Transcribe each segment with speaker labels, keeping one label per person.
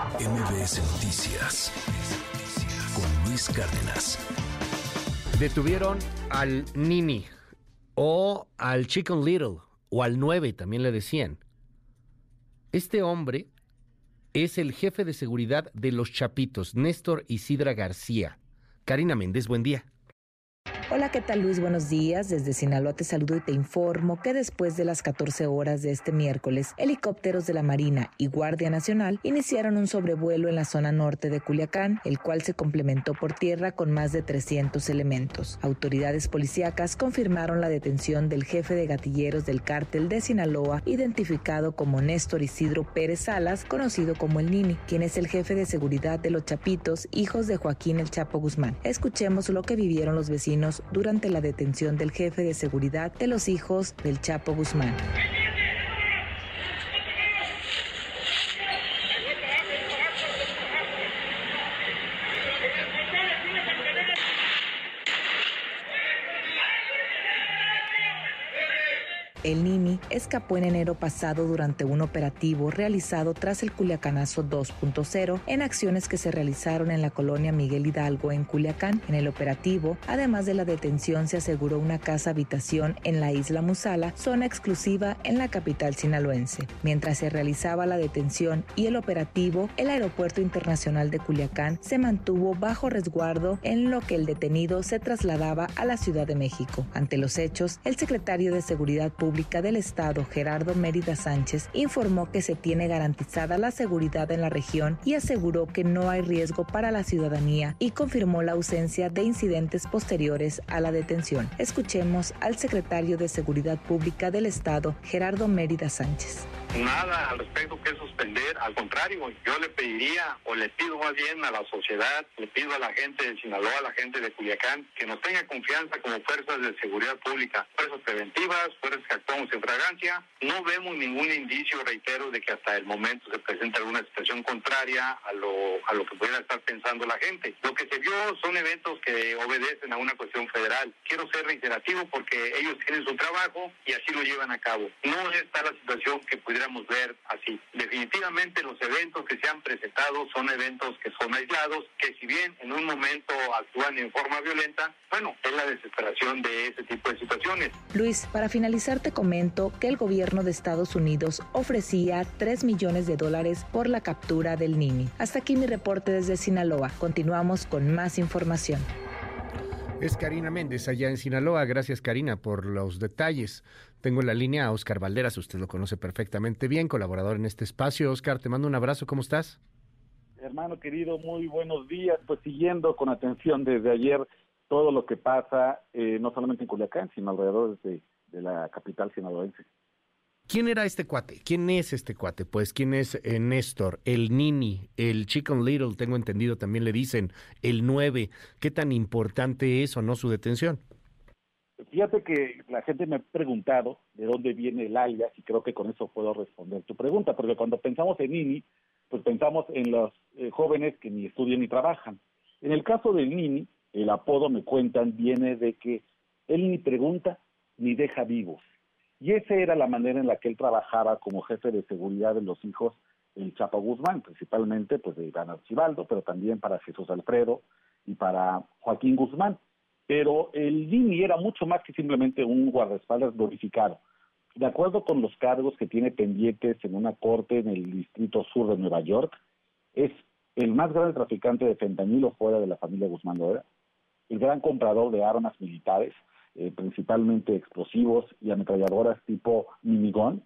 Speaker 1: MBS Noticias con Luis Cárdenas.
Speaker 2: Detuvieron al Nini o al Chicken Little o al 9 también le decían. Este hombre es el jefe de seguridad de los Chapitos, Néstor Isidra García. Karina Méndez, buen día.
Speaker 3: Hola, ¿qué tal Luis? Buenos días. Desde Sinaloa te saludo y te informo que después de las 14 horas de este miércoles, helicópteros de la Marina y Guardia Nacional iniciaron un sobrevuelo en la zona norte de Culiacán, el cual se complementó por tierra con más de 300 elementos. Autoridades policíacas confirmaron la detención del jefe de gatilleros del cártel de Sinaloa, identificado como Néstor Isidro Pérez Salas, conocido como el Nini, quien es el jefe de seguridad de los Chapitos, hijos de Joaquín El Chapo Guzmán. Escuchemos lo que vivieron los vecinos durante la detención del jefe de seguridad de los hijos del Chapo Guzmán. El Nini escapó en enero pasado durante un operativo realizado tras el Culiacanazo 2.0 en acciones que se realizaron en la colonia Miguel Hidalgo en Culiacán. En el operativo, además de la detención, se aseguró una casa habitación en la isla Musala, zona exclusiva en la capital sinaloense. Mientras se realizaba la detención y el operativo, el aeropuerto internacional de Culiacán se mantuvo bajo resguardo en lo que el detenido se trasladaba a la Ciudad de México. Ante los hechos, el secretario de Seguridad Pública del Estado, Gerardo Mérida Sánchez, informó que se tiene garantizada la seguridad en la región y aseguró que no hay riesgo para la ciudadanía y confirmó la ausencia de incidentes posteriores a la detención. Escuchemos al secretario de Seguridad Pública del Estado, Gerardo Mérida Sánchez
Speaker 4: nada al respecto que suspender, al contrario, yo le pediría o le pido más bien a la sociedad, le pido a la gente de Sinaloa, a la gente de Culiacán, que nos tenga confianza como fuerzas de seguridad pública, fuerzas preventivas, fuerzas que actuamos en fragancia. No vemos ningún indicio, reitero, de que hasta el momento se presente alguna situación contraria a lo, a lo que pudiera estar pensando la gente. Lo que se vio son eventos que obedecen a una cuestión federal. Quiero ser reiterativo porque ellos tienen su trabajo y así lo llevan a cabo. No está la situación que pudiera ver así. Definitivamente los eventos que se han presentado son eventos que son aislados, que si bien en un momento actúan en forma violenta, bueno, es la desesperación de ese tipo de situaciones.
Speaker 3: Luis, para finalizar te comento que el gobierno de Estados Unidos ofrecía 3 millones de dólares por la captura del Nini. Hasta aquí mi reporte desde Sinaloa. Continuamos con más información.
Speaker 2: Es Karina Méndez allá en Sinaloa. Gracias Karina por los detalles. Tengo en la línea a Oscar Valderas, usted lo conoce perfectamente bien, colaborador en este espacio. Oscar, te mando un abrazo, ¿cómo estás?
Speaker 5: Hermano querido, muy buenos días. Pues siguiendo con atención desde ayer todo lo que pasa, eh, no solamente en Culiacán, sino alrededor de, de la capital sinaloense.
Speaker 2: ¿Quién era este cuate? ¿Quién es este cuate? Pues, ¿quién es eh, Néstor? El Nini, el Chicken Little, tengo entendido, también le dicen, el 9. ¿Qué tan importante es o no su detención?
Speaker 5: Fíjate que la gente me ha preguntado de dónde viene el alias y creo que con eso puedo responder tu pregunta, porque cuando pensamos en Nini, pues pensamos en los eh, jóvenes que ni estudian ni trabajan. En el caso del Nini, el apodo me cuentan viene de que él ni pregunta ni deja vivos. Y esa era la manera en la que él trabajaba como jefe de seguridad de los hijos del Chapo Guzmán, principalmente pues de Iván Archibaldo, pero también para Jesús Alfredo y para Joaquín Guzmán. Pero el Dini era mucho más que simplemente un guardaespaldas glorificado. De acuerdo con los cargos que tiene pendientes en una corte en el Distrito Sur de Nueva York, es el más grande traficante de fentanilo fuera de la familia Guzmán Loera, el gran comprador de armas militares, eh, principalmente explosivos y ametralladoras tipo minigón,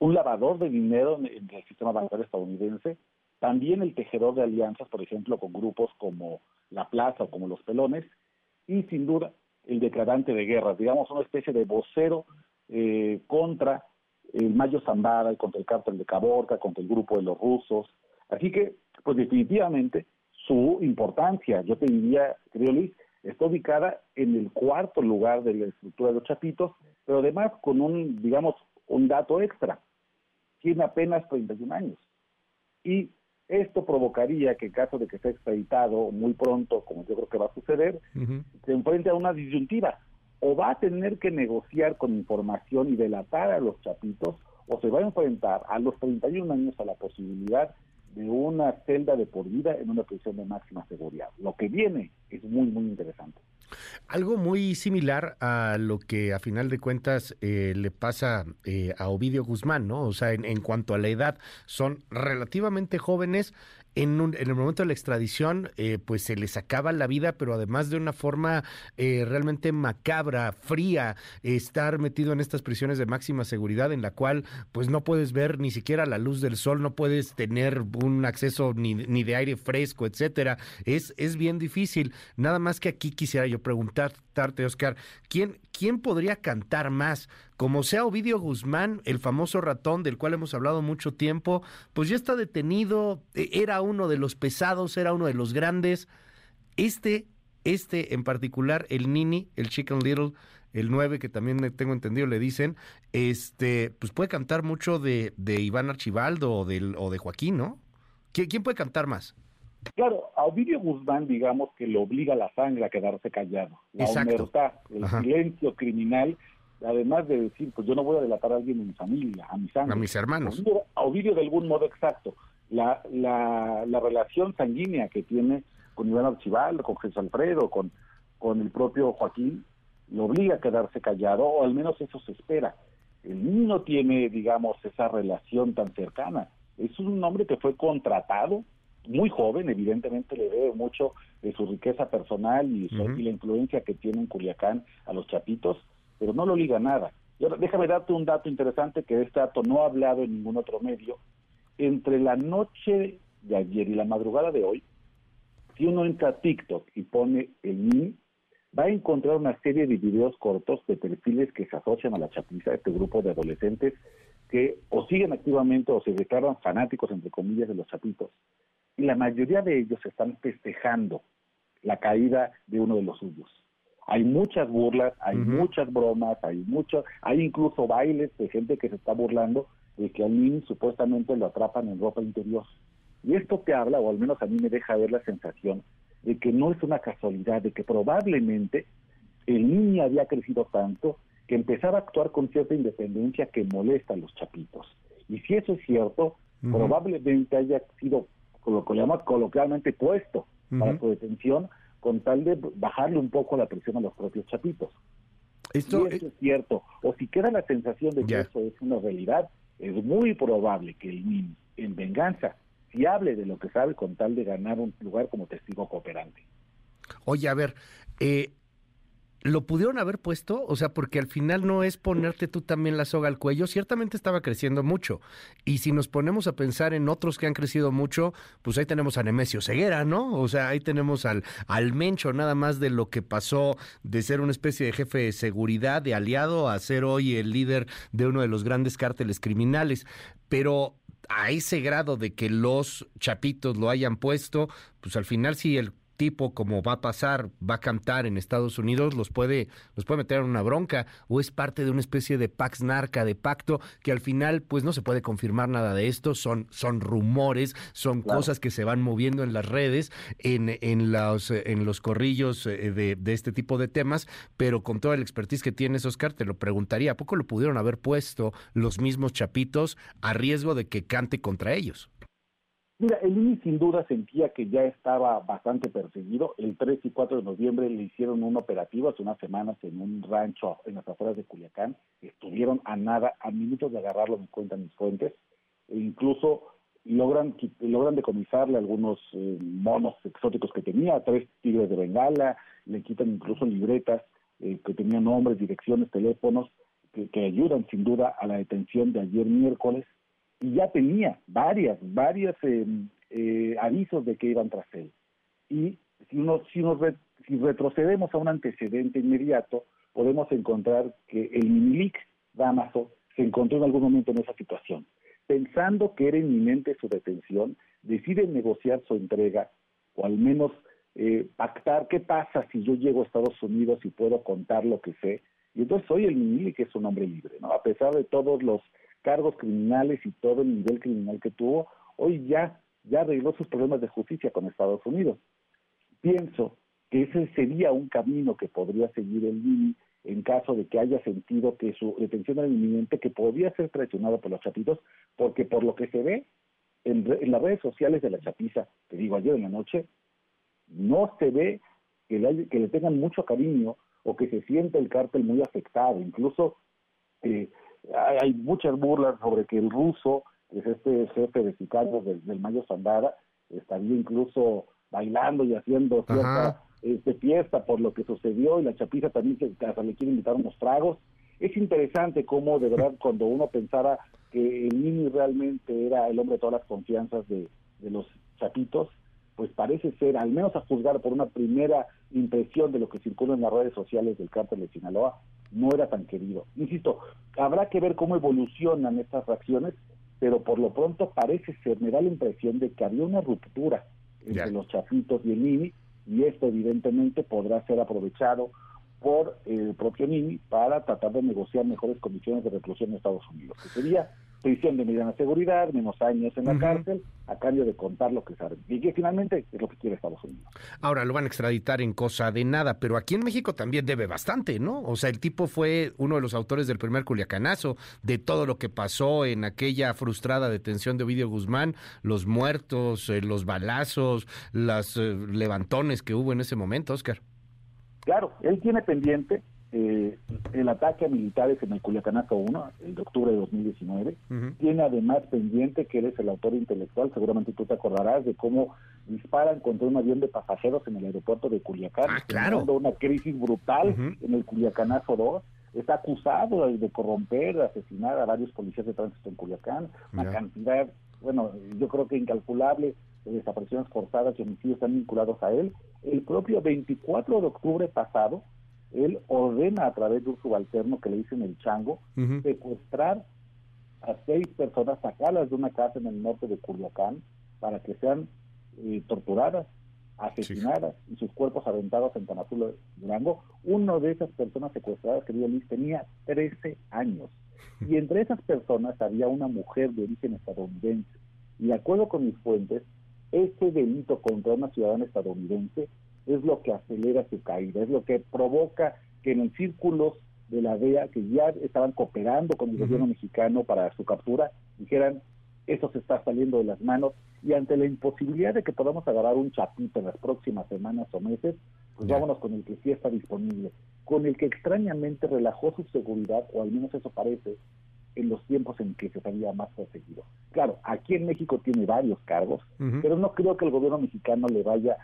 Speaker 5: un lavador de dinero en, el sistema bancario estadounidense, también el tejedor de alianzas, por ejemplo, con grupos como La Plaza o como Los Pelones, y sin duda el declarante de guerra, digamos una especie de vocero eh, contra el Mayo Zambara, contra el cártel de Caborca, contra el grupo de los rusos. Así que, pues definitivamente, su importancia, yo te diría, querido Luis, está ubicada en el cuarto lugar de la estructura de los chapitos, pero además con un, digamos, un dato extra. Tiene apenas 31 años. Y esto provocaría que en caso de que sea extraditado muy pronto, como yo creo que va a suceder, se enfrente a una disyuntiva. O va a tener que negociar con información y delatar a los chapitos, o se va a enfrentar a los 31 años a la posibilidad de una celda de por vida en una prisión de máxima seguridad. Lo que viene es muy, muy interesante.
Speaker 2: Algo muy similar a lo que a final de cuentas eh, le pasa eh, a Ovidio Guzmán, ¿no? O sea, en, en, cuanto a la edad, son relativamente jóvenes, en, un, en el momento de la extradición, eh, pues se les acaba la vida, pero además de una forma eh, realmente macabra, fría, estar metido en estas prisiones de máxima seguridad en la cual pues no puedes ver ni siquiera la luz del sol, no puedes tener un acceso ni, de aire fresco, etcétera. Es, es bien difícil. Nada más que aquí quisiera yo preguntarte, Oscar, ¿quién, ¿quién podría cantar más? Como sea Ovidio Guzmán, el famoso ratón del cual hemos hablado mucho tiempo, pues ya está detenido, e, era uno de los pesados, era uno de los grandes. Este, este en particular, el Nini, el Chicken Little, el 9, que también tengo entendido le dicen, este, pues puede cantar mucho de, de Iván Archibaldo o, del, o de Joaquín, ¿no? ¿Quién puede cantar más?
Speaker 5: Claro, a Ovidio Guzmán, digamos que le obliga la sangre a quedarse callado. La omertad, el Ajá. silencio criminal además de decir, pues yo no voy a delatar a alguien en mi familia, a mis sangre.
Speaker 2: A mis hermanos.
Speaker 5: Ovidio, a Ovidio de algún modo exacto. La, la, la, relación sanguínea que tiene con Iván Archibaldo, con Jesús Alfredo, con, con el propio Joaquín, lo obliga a quedarse callado, o al menos eso se espera. El niño no tiene, digamos, esa relación tan cercana. Es un hombre que fue contratado, muy joven, evidentemente le debe mucho de su riqueza personal y, su, uh -huh. y la influencia que tiene en Culiacán a los chapitos, pero no lo liga nada. Y ahora, déjame darte un dato interesante que este dato no ha hablado en ningún otro medio. Entre la noche de ayer y la madrugada de hoy, si uno entra a TikTok y pone el NI, va a encontrar una serie de videos cortos de perfiles que se asocian a la chapiza, este grupo de adolescentes que o siguen activamente o se declaran fanáticos, entre comillas, de los chapitos. Y la mayoría de ellos están festejando la caída de uno de los suyos hay muchas burlas, hay uh -huh. muchas bromas, hay mucho, hay incluso bailes de gente que se está burlando de que al niño supuestamente lo atrapan en ropa interior. Y esto te habla, o al menos a mí me deja ver la sensación, de que no es una casualidad, de que probablemente el niño había crecido tanto que empezaba a actuar con cierta independencia que molesta a los chapitos. Y si eso es cierto, uh -huh. probablemente haya sido, lo que llamamos coloquialmente, puesto uh -huh. para su detención con tal de bajarle un poco la presión a los propios chapitos.
Speaker 2: Esto,
Speaker 5: si eso es cierto, o si queda la sensación de que yeah. eso es una realidad, es muy probable que el niño, en venganza, si hable de lo que sabe con tal de ganar un lugar como testigo cooperante.
Speaker 2: Oye, a ver, eh, ¿Lo pudieron haber puesto? O sea, porque al final no es ponerte tú también la soga al cuello. Ciertamente estaba creciendo mucho. Y si nos ponemos a pensar en otros que han crecido mucho, pues ahí tenemos a Nemesio Ceguera, ¿no? O sea, ahí tenemos al, al Mencho, nada más de lo que pasó de ser una especie de jefe de seguridad, de aliado, a ser hoy el líder de uno de los grandes cárteles criminales. Pero a ese grado de que los chapitos lo hayan puesto, pues al final sí el tipo como va a pasar, va a cantar en Estados Unidos, los puede, los puede meter en una bronca, o es parte de una especie de pax narca, de pacto, que al final, pues no se puede confirmar nada de esto, son, son rumores, son claro. cosas que se van moviendo en las redes, en, en los, en los corrillos eh, de, de, este tipo de temas, pero con toda la expertise que tienes, Oscar, te lo preguntaría, ¿a poco lo pudieron haber puesto los mismos chapitos a riesgo de que cante contra ellos?
Speaker 5: Mira, el INI sin duda sentía que ya estaba bastante perseguido. El 3 y 4 de noviembre le hicieron un operativo hace unas semanas en un rancho en las afueras de Culiacán. Estuvieron a nada, a minutos de agarrarlo, me cuentan mis fuentes. E incluso logran, logran decomisarle algunos eh, monos exóticos que tenía, tres tigres de bengala, le quitan incluso libretas eh, que tenían nombres, direcciones, teléfonos, que, que ayudan sin duda a la detención de ayer miércoles y ya tenía varias, varias eh, eh, avisos de que iban tras él. Y si, uno, si, nos re, si retrocedemos a un antecedente inmediato, podemos encontrar que el Minilic Damaso se encontró en algún momento en esa situación. Pensando que era inminente su detención, decide negociar su entrega, o al menos eh, pactar qué pasa si yo llego a Estados Unidos y puedo contar lo que sé. Y entonces hoy el Minilic es un hombre libre, ¿no? A pesar de todos los cargos criminales y todo el nivel criminal que tuvo, hoy ya, ya arregló sus problemas de justicia con Estados Unidos. Pienso que ese sería un camino que podría seguir el Mini en caso de que haya sentido que su detención era inminente, que podría ser traicionado por los chapitos, porque por lo que se ve, en, las redes sociales de la chapiza, te digo, ayer en la noche, no se ve que le, que le tengan mucho cariño o que se siente el cártel muy afectado. Incluso eh, hay, muchas burlas sobre que el ruso, que es este jefe de sicarios del, Mayo Zambada, estaría incluso bailando y haciendo cierta este, fiesta por lo que sucedió y la chapiza también se, hasta le quiere invitar unos tragos. Es interesante cómo de verdad cuando uno pensara que el Mini realmente era el hombre de todas las confianzas de, de los chapitos, pues parece ser, al menos a juzgar por una primera impresión de lo que circula en las redes sociales del cártel de Sinaloa, no era tan querido. Insisto, habrá que ver cómo evolucionan estas reacciones, pero por lo pronto parece ser, me da la impresión de que había una ruptura entre los chapitos y el Nini, y esto evidentemente podrá ser aprovechado por el propio Nini para tratar de negociar mejores condiciones de reclusión en Estados Unidos, que sería prisión de mediana seguridad, menos años en la cárcel, a cambio de contar lo que saben. Y que finalmente es lo que quiere Estados Unidos.
Speaker 2: Ahora lo van a extraditar en cosa de nada, pero aquí en México también debe bastante, ¿no? O sea, el tipo fue uno de los autores del primer culiacanazo, de todo lo que pasó en aquella frustrada detención de Ovidio Guzmán, los muertos, eh, los balazos, los eh, levantones que hubo en ese momento, Oscar.
Speaker 5: Claro, él tiene pendiente eh, el ataque a militares en el Culiacanazo 1, el de octubre de 2019. Tiene además pendiente que eres el autor intelectual, seguramente tú te acordarás de cómo disparan contra un avión de pasajeros en el aeropuerto de Culiacán,
Speaker 2: ah, claro.
Speaker 5: una crisis brutal en el Culiacanazo 2. Está acusado de corromper, de asesinar a varios policías de tránsito en Culiacán, una cantidad, bueno, yo creo que incalculable de desapariciones forzadas y homicidios están vinculados a él. El propio 24 de octubre pasado, él ordena a través de un subalterno que le dicen el chango, secuestrar a seis personas, sacarlas de una casa en el norte de Culiacán para que sean eh, torturadas, asesinadas y sus cuerpos aventados en Tamazula, Durango. Uno de esas personas secuestradas, que Luis, tenía 13 años. Y entre esas personas había una mujer de origen estadounidense. Y de acuerdo con mis fuentes, este delito contra una ciudadana estadounidense es lo que acelera su caída, es lo que provoca que en círculos de la DEA, que ya estaban cooperando con el gobierno mexicano para su captura, dijeran, eso se está saliendo de las manos, y ante la imposibilidad de que podamos agarrar un chapito en las próximas semanas o meses, pues vámonos con el que sí está disponible, con el que extrañamente relajó su seguridad, o al menos eso parece, en los tiempos en que se sabía más perseguido. Claro, aquí en México tiene varios cargos, pero no creo que el gobierno mexicano le vaya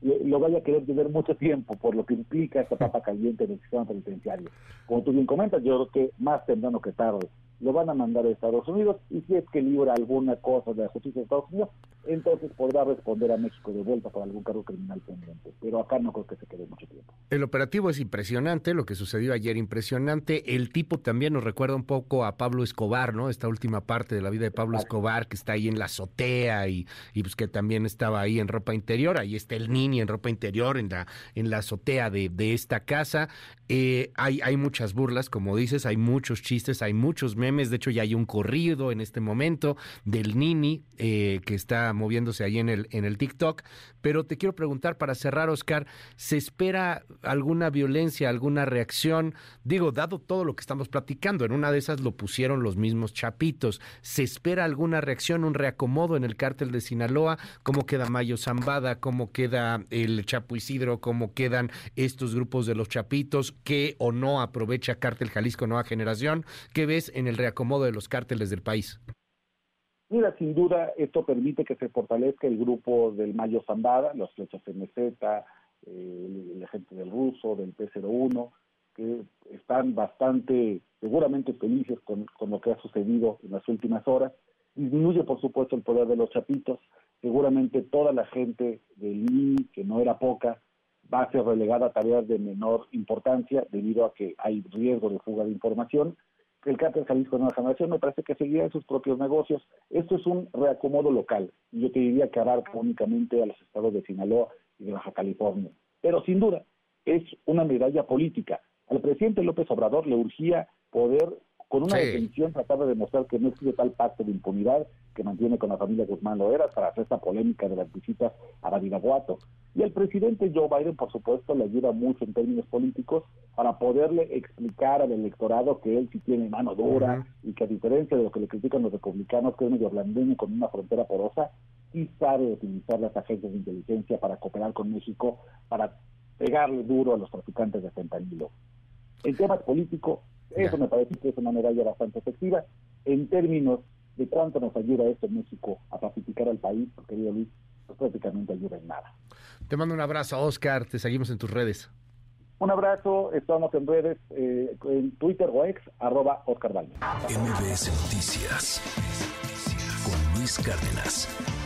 Speaker 5: lo vaya a querer tener mucho tiempo por lo que implica esta papa caliente en el sistema penitenciario. Como tú bien comentas, yo creo que más temprano que tarde lo van a mandar a Estados Unidos y si es que libra alguna cosa de la justicia de Estados Unidos, entonces podrá responder a México de vuelta por algún cargo criminal pendiente. Pero acá no creo que se quede mucho tiempo.
Speaker 2: El operativo es impresionante, lo que sucedió ayer impresionante. El tipo también nos recuerda un poco a Pablo Escobar, ¿no? Esta última parte de la vida de Pablo Escobar que está ahí en la azotea y, y pues que también estaba ahí en ropa interior. Ahí está el niño en ropa interior en la, en la azotea de, de esta casa. Eh, hay, hay muchas burlas, como dices, hay muchos chistes, hay muchos memes. De hecho, ya hay un corrido en este momento del Nini eh, que está moviéndose ahí en el, en el TikTok. Pero te quiero preguntar para cerrar, Oscar, ¿se espera alguna violencia, alguna reacción? Digo, dado todo lo que estamos platicando, en una de esas lo pusieron los mismos chapitos. ¿Se espera alguna reacción, un reacomodo en el cártel de Sinaloa? ¿Cómo queda Mayo Zambada? ¿Cómo queda el Chapo Isidro? ¿Cómo quedan estos grupos de los chapitos? ¿Qué o no aprovecha Cártel Jalisco Nueva Generación? ¿Qué ves en el reacomodo de los cárteles del país?
Speaker 5: Mira, sin duda, esto permite que se fortalezca el grupo del Mayo Zambada, los flechas MZ, eh, la gente del ruso, del P01, que están bastante, seguramente felices con, con lo que ha sucedido en las últimas horas. Disminuye, por supuesto, el poder de los chapitos. Seguramente toda la gente del INI, que no era poca, va a ser relegada a tareas de menor importancia debido a que hay riesgo de fuga de información. El cártel Jalisco Nueva Generación me parece que seguirá en sus propios negocios. Esto es un reacomodo local. Yo te diría que abarca únicamente a los estados de Sinaloa y de Baja California. Pero sin duda es una medalla política. Al presidente López Obrador le urgía poder con una definición tratar de demostrar que no existe tal pacto de impunidad que mantiene con la familia Guzmán Loera para hacer esta polémica de las visitas a Badiraguato. Y el presidente Joe Biden, por supuesto, le ayuda mucho en términos políticos para poderle explicar al electorado que él sí tiene mano dura y que a diferencia de lo que le critican los republicanos, que es medio blandeño con una frontera porosa, sí sabe utilizar las agencias de inteligencia para cooperar con México, para pegarle duro a los traficantes de fentanilo. En temas políticos, eso me parece que es una medalla bastante efectiva. En términos de cuánto nos ayuda esto en México a pacificar al país, querido Luis, pues prácticamente ayuda en nada.
Speaker 2: Te mando un abrazo, Oscar. Te seguimos en tus redes.
Speaker 5: Un abrazo, estamos en redes, eh, en Twitter o ex, arroba Oscar
Speaker 1: MBS Noticias con Luis Cárdenas.